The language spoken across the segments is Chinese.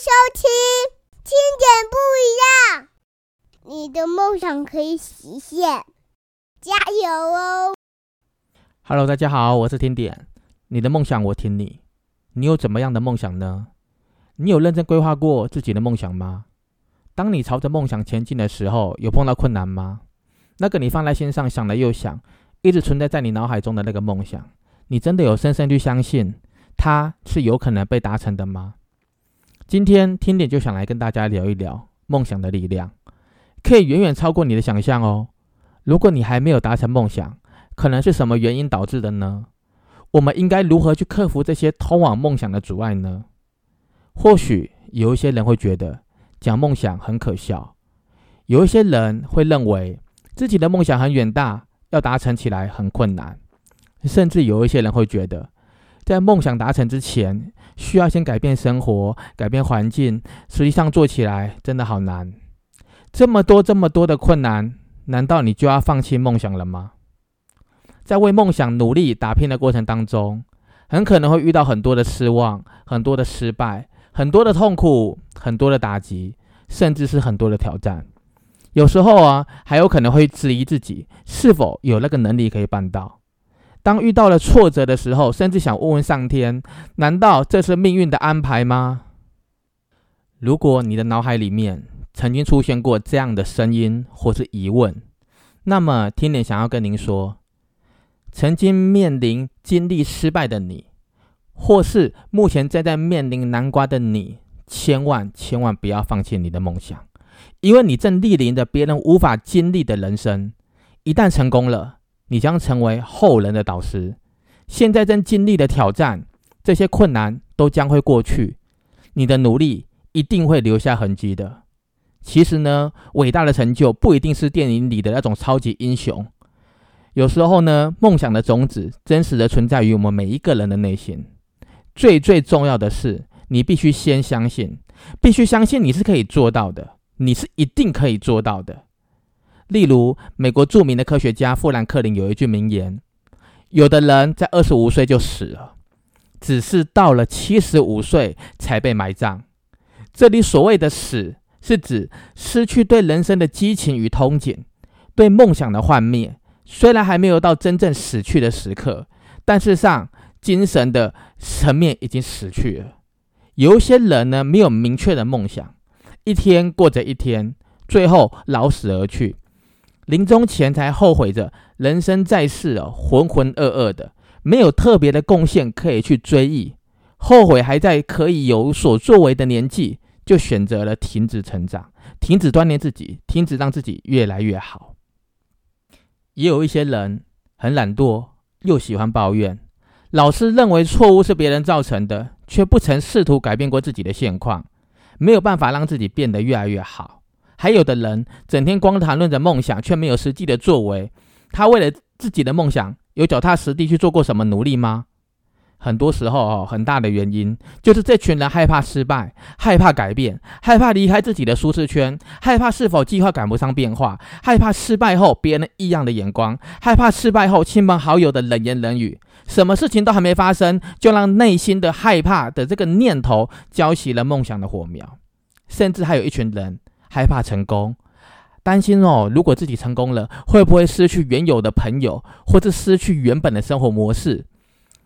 收听，听点不一样，你的梦想可以实现，加油哦！Hello，大家好，我是听点，你的梦想我听你。你有怎么样的梦想呢？你有认真规划过自己的梦想吗？当你朝着梦想前进的时候，有碰到困难吗？那个你放在心上想了又想，一直存在在你脑海中的那个梦想，你真的有深深去相信它是有可能被达成的吗？今天听点就想来跟大家聊一聊梦想的力量，可以远远超过你的想象哦。如果你还没有达成梦想，可能是什么原因导致的呢？我们应该如何去克服这些通往梦想的阻碍呢？或许有一些人会觉得讲梦想很可笑，有一些人会认为自己的梦想很远大，要达成起来很困难，甚至有一些人会觉得。在梦想达成之前，需要先改变生活、改变环境。实际上做起来真的好难。这么多、这么多的困难，难道你就要放弃梦想了吗？在为梦想努力打拼的过程当中，很可能会遇到很多的失望、很多的失败、很多的痛苦、很多的打击，甚至是很多的挑战。有时候啊，还有可能会质疑自己是否有那个能力可以办到。当遇到了挫折的时候，甚至想问问上天：难道这是命运的安排吗？如果你的脑海里面曾经出现过这样的声音或是疑问，那么天点想要跟您说：曾经面临经历失败的你，或是目前正在面临难关的你，千万千万不要放弃你的梦想，因为你正历临着别人无法经历的人生。一旦成功了。你将成为后人的导师。现在正经历的挑战，这些困难都将会过去。你的努力一定会留下痕迹的。其实呢，伟大的成就不一定是电影里的那种超级英雄。有时候呢，梦想的种子真实的存在于我们每一个人的内心。最最重要的是，你必须先相信，必须相信你是可以做到的，你是一定可以做到的。例如，美国著名的科学家富兰克林有一句名言：“有的人在二十五岁就死了，只是到了七十五岁才被埋葬。”这里所谓的“死”，是指失去对人生的激情与憧憬，对梦想的幻灭。虽然还没有到真正死去的时刻，但是上精神的层面已经死去了。有一些人呢，没有明确的梦想，一天过着一天，最后老死而去。临终前才后悔着人生在世哦，浑浑噩噩的，没有特别的贡献可以去追忆，后悔还在可以有所作为的年纪，就选择了停止成长，停止锻炼自己，停止让自己越来越好。也有一些人很懒惰，又喜欢抱怨，老是认为错误是别人造成的，却不曾试图改变过自己的现况，没有办法让自己变得越来越好。还有的人整天光谈论着梦想，却没有实际的作为。他为了自己的梦想，有脚踏实地去做过什么努力吗？很多时候哦，很大的原因就是这群人害怕失败，害怕改变，害怕离开自己的舒适圈，害怕是否计划赶不上变化，害怕失败后别人异样的眼光，害怕失败后亲朋好友的冷言冷语。什么事情都还没发生，就让内心的害怕的这个念头浇熄了梦想的火苗。甚至还有一群人。害怕成功，担心哦，如果自己成功了，会不会失去原有的朋友，或者失去原本的生活模式？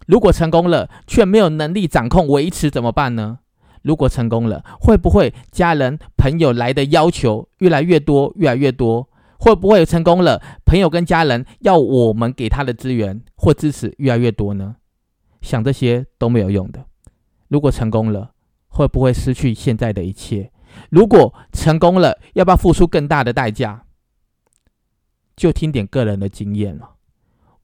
如果成功了，却没有能力掌控维持，怎么办呢？如果成功了，会不会家人朋友来的要求越来越多，越来越多？会不会成功了，朋友跟家人要我们给他的资源或支持越来越多呢？想这些都没有用的。如果成功了，会不会失去现在的一切？如果成功了，要不要付出更大的代价？就听点个人的经验了。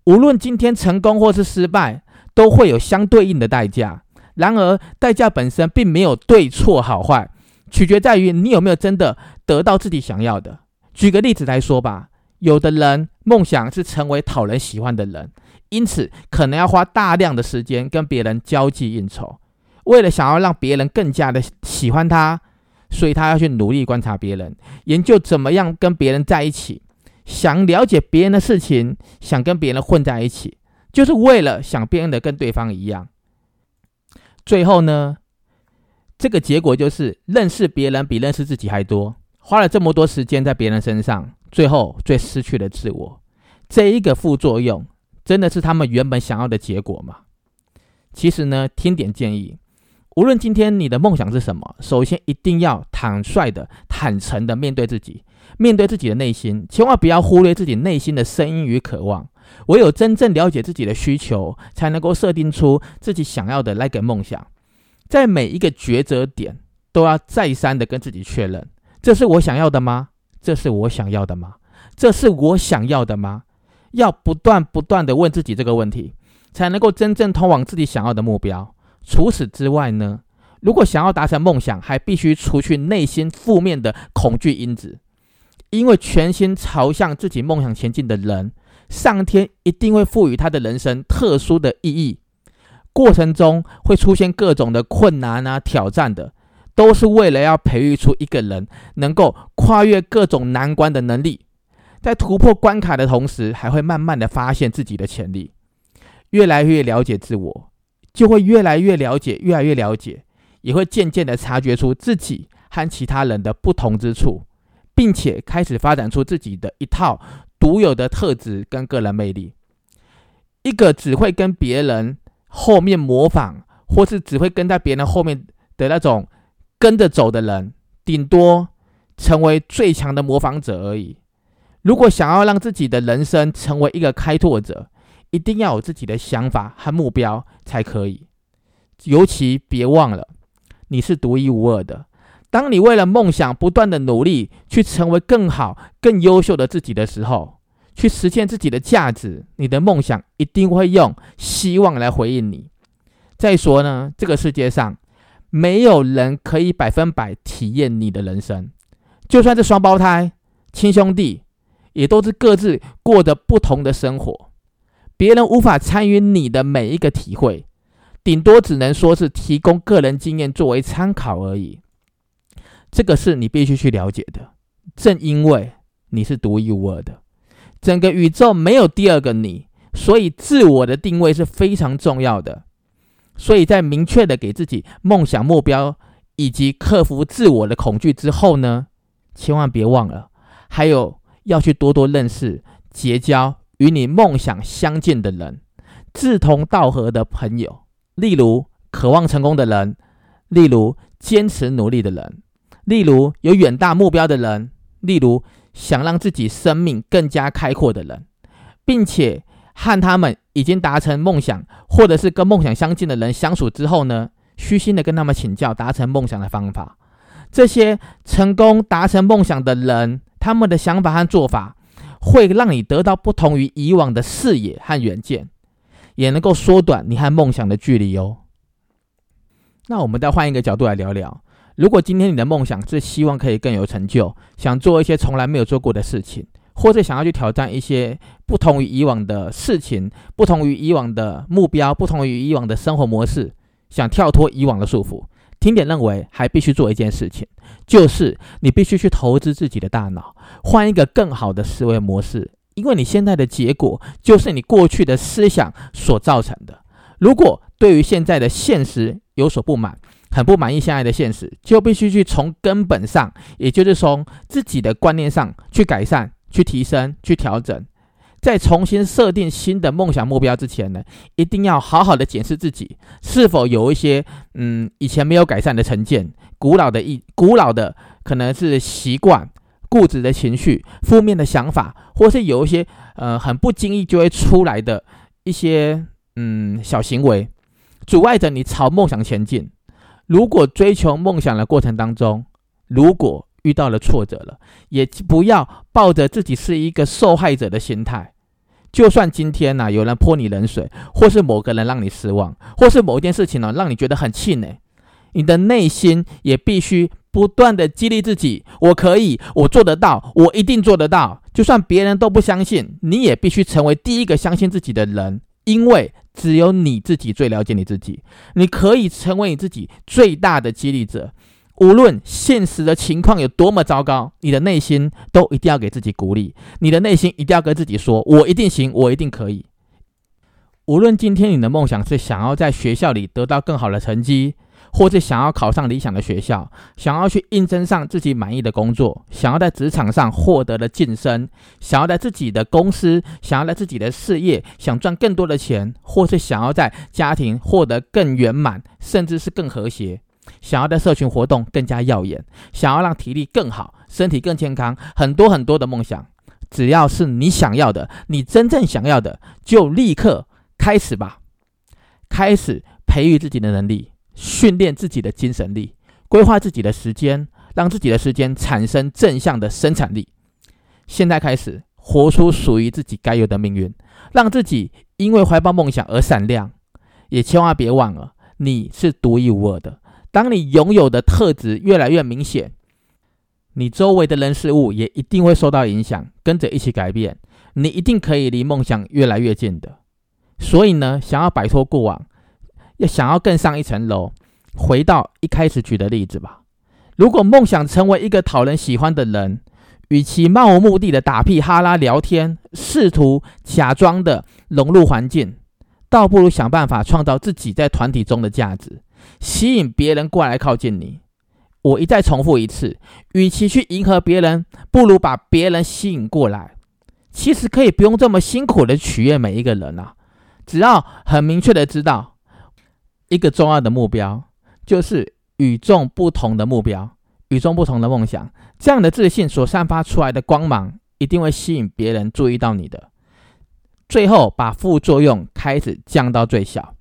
无论今天成功或是失败，都会有相对应的代价。然而，代价本身并没有对错好坏，取决在于你有没有真的得到自己想要的。举个例子来说吧，有的人梦想是成为讨人喜欢的人，因此可能要花大量的时间跟别人交际应酬，为了想要让别人更加的喜欢他。所以他要去努力观察别人，研究怎么样跟别人在一起，想了解别人的事情，想跟别人混在一起，就是为了想变得跟对方一样。最后呢，这个结果就是认识别人比认识自己还多，花了这么多时间在别人身上，最后最失去了自我。这一个副作用，真的是他们原本想要的结果吗？其实呢，听点建议，无论今天你的梦想是什么，首先一定要坦率的、坦诚的面对自己，面对自己的内心，千万不要忽略自己内心的声音与渴望。唯有真正了解自己的需求，才能够设定出自己想要的那个梦想。在每一个抉择点，都要再三的跟自己确认：这是我想要的吗？这是我想要的吗？这是我想要的吗？要不断不断的问自己这个问题，才能够真正通往自己想要的目标。除此之外呢，如果想要达成梦想，还必须除去内心负面的恐惧因子，因为全心朝向自己梦想前进的人。上天一定会赋予他的人生特殊的意义，过程中会出现各种的困难啊、挑战的，都是为了要培育出一个人能够跨越各种难关的能力，在突破关卡的同时，还会慢慢的发现自己的潜力，越来越了解自我，就会越来越了解，越来越了解，也会渐渐的察觉出自己和其他人的不同之处，并且开始发展出自己的一套。独有的特质跟个人魅力，一个只会跟别人后面模仿，或是只会跟在别人后面的那种跟着走的人，顶多成为最强的模仿者而已。如果想要让自己的人生成为一个开拓者，一定要有自己的想法和目标才可以。尤其别忘了，你是独一无二的。当你为了梦想不断的努力，去成为更好、更优秀的自己的时候，去实现自己的价值，你的梦想一定会用希望来回应你。再说呢，这个世界上没有人可以百分百体验你的人生，就算是双胞胎、亲兄弟，也都是各自过着不同的生活，别人无法参与你的每一个体会，顶多只能说是提供个人经验作为参考而已。这个是你必须去了解的。正因为你是独一无二的，整个宇宙没有第二个你，所以自我的定位是非常重要的。所以在明确的给自己梦想目标以及克服自我的恐惧之后呢，千万别忘了，还有要去多多认识、结交与你梦想相近的人，志同道合的朋友，例如渴望成功的人，例如坚持努力的人。例如有远大目标的人，例如想让自己生命更加开阔的人，并且和他们已经达成梦想，或者是跟梦想相近的人相处之后呢，虚心的跟他们请教达成梦想的方法。这些成功达成梦想的人，他们的想法和做法，会让你得到不同于以往的视野和远见，也能够缩短你和梦想的距离哦。那我们再换一个角度来聊聊。如果今天你的梦想是希望可以更有成就，想做一些从来没有做过的事情，或者想要去挑战一些不同于以往的事情、不同于以往的目标、不同于以往的生活模式，想跳脱以往的束缚，听点认为还必须做一件事情，就是你必须去投资自己的大脑，换一个更好的思维模式，因为你现在的结果就是你过去的思想所造成的。如果对于现在的现实有所不满，很不满意现在的现实，就必须去从根本上，也就是从自己的观念上去改善、去提升、去调整。在重新设定新的梦想目标之前呢，一定要好好的检视自己是否有一些嗯以前没有改善的成见、古老的一古老的可能是习惯、固执的情绪、负面的想法，或是有一些呃很不经意就会出来的一些嗯小行为，阻碍着你朝梦想前进。如果追求梦想的过程当中，如果遇到了挫折了，也不要抱着自己是一个受害者的心态。就算今天呢有人泼你冷水，或是某个人让你失望，或是某一件事情呢让你觉得很气馁，你的内心也必须不断的激励自己：我可以，我做得到，我一定做得到。就算别人都不相信，你也必须成为第一个相信自己的人。因为只有你自己最了解你自己，你可以成为你自己最大的激励者。无论现实的情况有多么糟糕，你的内心都一定要给自己鼓励。你的内心一定要跟自己说：“我一定行，我一定可以。”无论今天你的梦想是想要在学校里得到更好的成绩，或是想要考上理想的学校，想要去应征上自己满意的工作，想要在职场上获得的晋升，想要在自己的公司，想要在自己的事业，想赚更多的钱，或是想要在家庭获得更圆满，甚至是更和谐，想要在社群活动更加耀眼，想要让体力更好，身体更健康，很多很多的梦想，只要是你想要的，你真正想要的，就立刻开始吧，开始培育自己的能力。训练自己的精神力，规划自己的时间，让自己的时间产生正向的生产力。现在开始活出属于自己该有的命运，让自己因为怀抱梦想而闪亮。也千万别忘了，你是独一无二的。当你拥有的特质越来越明显，你周围的人事物也一定会受到影响，跟着一起改变。你一定可以离梦想越来越近的。所以呢，想要摆脱过往。要想要更上一层楼，回到一开始举的例子吧。如果梦想成为一个讨人喜欢的人，与其漫无目的的打屁哈拉聊天，试图假装的融入环境，倒不如想办法创造自己在团体中的价值，吸引别人过来靠近你。我一再重复一次，与其去迎合别人，不如把别人吸引过来。其实可以不用这么辛苦的取悦每一个人啊，只要很明确的知道。一个重要的目标就是与众不同的目标，与众不同的梦想。这样的自信所散发出来的光芒，一定会吸引别人注意到你的。最后，把副作用开始降到最小，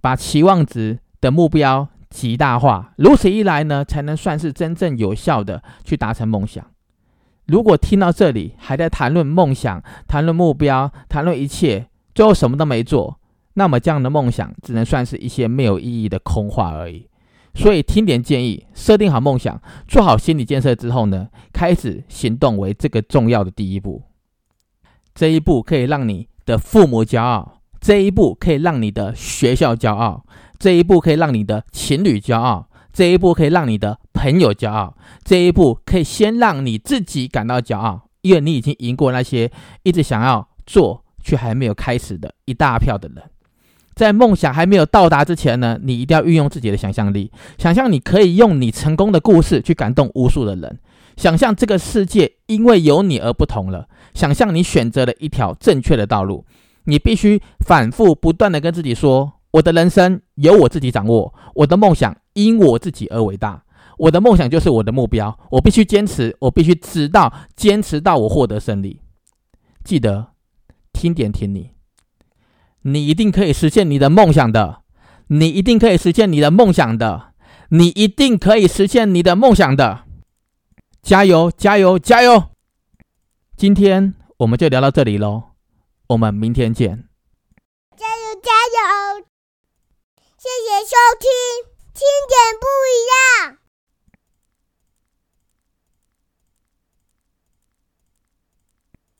把期望值的目标极大化。如此一来呢，才能算是真正有效的去达成梦想。如果听到这里还在谈论梦想、谈论目标、谈论一切，最后什么都没做。那么这样的梦想只能算是一些没有意义的空话而已。所以听点建议，设定好梦想，做好心理建设之后呢，开始行动为这个重要的第一步。这一步可以让你的父母骄傲，这一步可以让你的学校骄傲，这一步可以让你的情侣骄傲，这一步可以让你的朋友骄傲，这一步可以先让你自己感到骄傲，因为你已经赢过那些一直想要做却还没有开始的一大票的人。在梦想还没有到达之前呢，你一定要运用自己的想象力，想象你可以用你成功的故事去感动无数的人，想象这个世界因为有你而不同了，想象你选择了一条正确的道路。你必须反复不断的跟自己说：我的人生由我自己掌握，我的梦想因我自己而伟大，我的梦想就是我的目标，我必须坚持，我必须直到坚持到我获得胜利。记得听点听你。你一定可以实现你的梦想的，你一定可以实现你的梦想的，你一定可以实现你的梦想的，加油，加油，加油！今天我们就聊到这里喽，我们明天见。加油加油！谢谢收听经典不一样。